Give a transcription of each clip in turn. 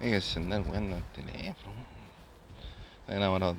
Hay que andar jugando al teléfono. Están enamorados.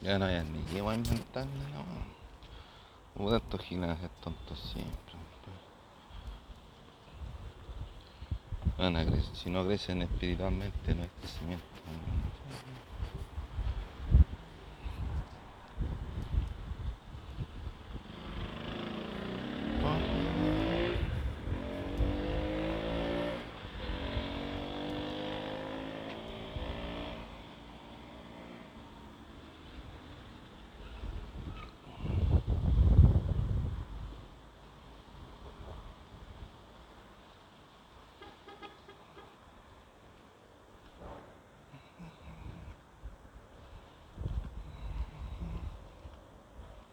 Ya no, ya ni llego a inventarle la weón. Puta, estos gimnasios tontos siempre. Van. Si no crecen espiritualmente, no hay crecimiento.